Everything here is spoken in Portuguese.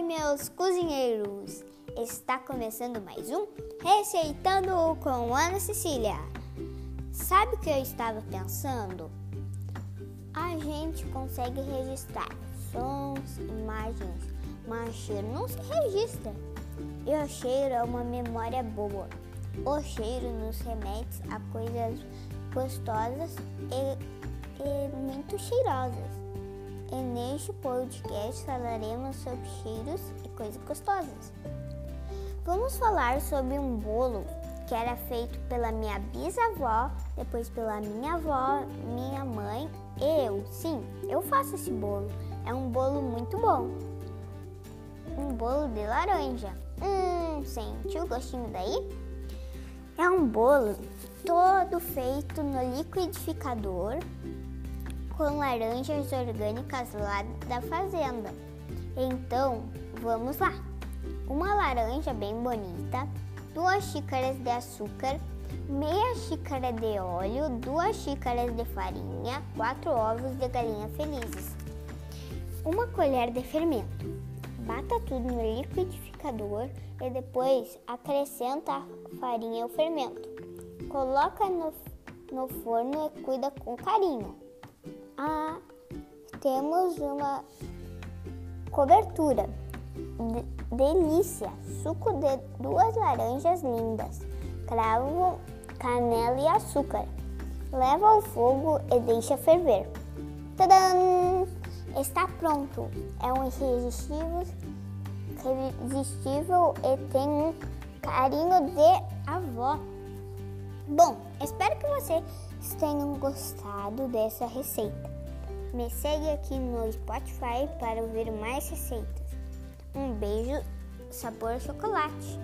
meus cozinheiros! Está começando mais um Receitando com Ana Cecília. Sabe o que eu estava pensando? A gente consegue registrar sons, imagens, mas cheiro não se registra. E o cheiro é uma memória boa. O cheiro nos remete a coisas gostosas e, e muito cheirosas. E neste podcast falaremos sobre cheiros e coisas gostosas. Vamos falar sobre um bolo que era feito pela minha bisavó, depois pela minha avó, minha mãe e eu. Sim, eu faço esse bolo. É um bolo muito bom. Um bolo de laranja. Hum, sentiu o gostinho daí? É um bolo todo feito no liquidificador com laranjas orgânicas lá da fazenda. Então, vamos lá. Uma laranja bem bonita, duas xícaras de açúcar, meia xícara de óleo, duas xícaras de farinha, quatro ovos de galinha felizes, uma colher de fermento. Bata tudo no liquidificador e depois acrescenta a farinha e o fermento. Coloca no, no forno e cuida com carinho. Ah, temos uma cobertura. De delícia! Suco de duas laranjas lindas, cravo, canela e açúcar. Leva ao fogo e deixa ferver. Tadã! Está pronto! É um irresistível, irresistível e tem um carinho de avó. Bom, espero que vocês tenham gostado dessa receita. Me segue aqui no Spotify para ver mais receitas. Um beijo, sabor chocolate.